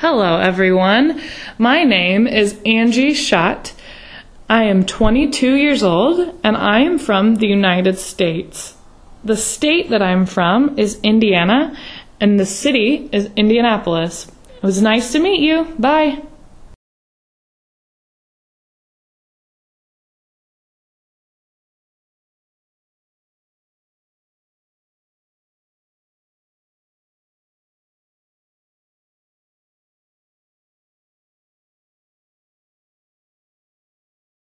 Hello, everyone. My name is Angie Schott. I am 22 years old and I am from the United States. The state that I'm from is Indiana and the city is Indianapolis. It was nice to meet you. Bye.